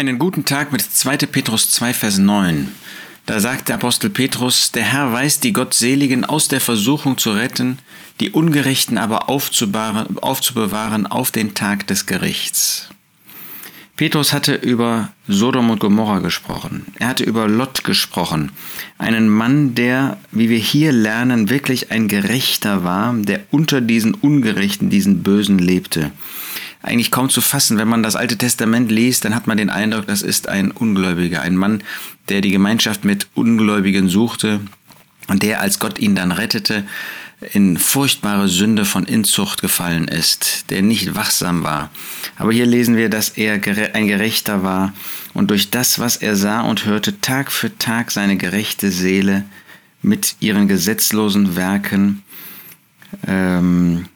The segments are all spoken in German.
Einen guten Tag mit 2. Petrus 2, Vers 9. Da sagt der Apostel Petrus, der Herr weiß die Gottseligen aus der Versuchung zu retten, die Ungerechten aber aufzubewahren auf den Tag des Gerichts. Petrus hatte über Sodom und Gomorra gesprochen. Er hatte über Lot gesprochen. Einen Mann, der, wie wir hier lernen, wirklich ein Gerechter war, der unter diesen Ungerechten, diesen Bösen lebte eigentlich kaum zu fassen. Wenn man das Alte Testament liest, dann hat man den Eindruck, das ist ein Ungläubiger, ein Mann, der die Gemeinschaft mit Ungläubigen suchte und der, als Gott ihn dann rettete, in furchtbare Sünde von Inzucht gefallen ist, der nicht wachsam war. Aber hier lesen wir, dass er ein Gerechter war und durch das, was er sah und hörte, Tag für Tag seine gerechte Seele mit ihren gesetzlosen Werken ähm,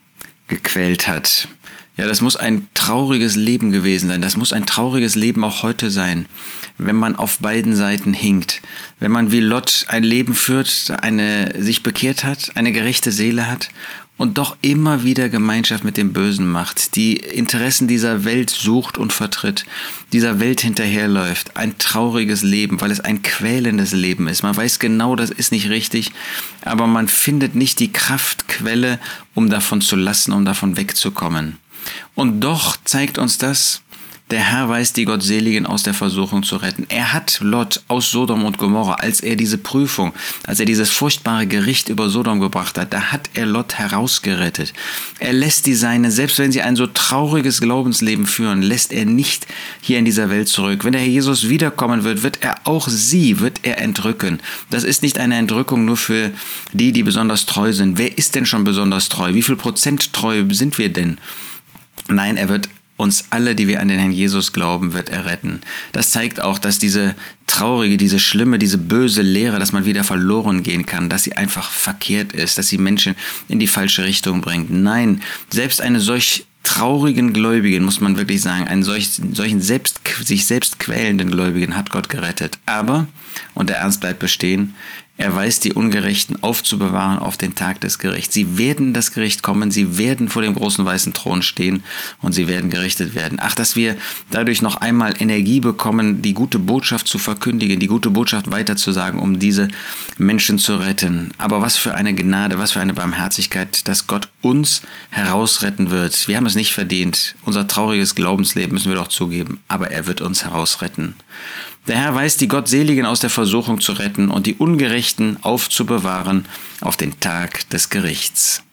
gequält hat. Ja, das muss ein trauriges Leben gewesen sein. Das muss ein trauriges Leben auch heute sein, wenn man auf beiden Seiten hinkt. Wenn man wie Lot ein Leben führt, eine sich bekehrt hat, eine gerechte Seele hat und doch immer wieder Gemeinschaft mit dem Bösen macht, die Interessen dieser Welt sucht und vertritt, dieser Welt hinterherläuft. Ein trauriges Leben, weil es ein quälendes Leben ist. Man weiß genau, das ist nicht richtig, aber man findet nicht die Kraftquelle, um davon zu lassen, um davon wegzukommen. Und doch zeigt uns das, der Herr weiß die Gottseligen aus der Versuchung zu retten. Er hat Lot aus Sodom und Gomorra, als er diese Prüfung, als er dieses furchtbare Gericht über Sodom gebracht hat, da hat er Lot herausgerettet. Er lässt die Seine, selbst wenn sie ein so trauriges Glaubensleben führen, lässt er nicht hier in dieser Welt zurück. Wenn der Herr Jesus wiederkommen wird, wird er auch sie, wird er entrücken. Das ist nicht eine Entrückung nur für die, die besonders treu sind. Wer ist denn schon besonders treu? Wie viel Prozent treu sind wir denn? Nein, er wird uns alle, die wir an den Herrn Jesus glauben, wird er retten. Das zeigt auch, dass diese traurige, diese schlimme, diese böse Lehre, dass man wieder verloren gehen kann, dass sie einfach verkehrt ist, dass sie Menschen in die falsche Richtung bringt. Nein, selbst eine solch traurigen Gläubigen, muss man wirklich sagen, einen solch, solchen selbst, sich selbst quälenden Gläubigen hat Gott gerettet. Aber, und der Ernst bleibt bestehen, er weiß, die Ungerechten aufzubewahren auf den Tag des Gerichts. Sie werden das Gericht kommen, sie werden vor dem großen weißen Thron stehen und sie werden gerichtet werden. Ach, dass wir dadurch noch einmal Energie bekommen, die gute Botschaft zu verkündigen, die gute Botschaft weiterzusagen, um diese Menschen zu retten. Aber was für eine Gnade, was für eine Barmherzigkeit, dass Gott uns herausretten wird. Wir haben es nicht verdient. Unser trauriges Glaubensleben müssen wir doch zugeben, aber er wird uns herausretten. Der Herr weiß, die Gottseligen aus der Versuchung zu retten und die Ungerechten aufzubewahren auf den Tag des Gerichts.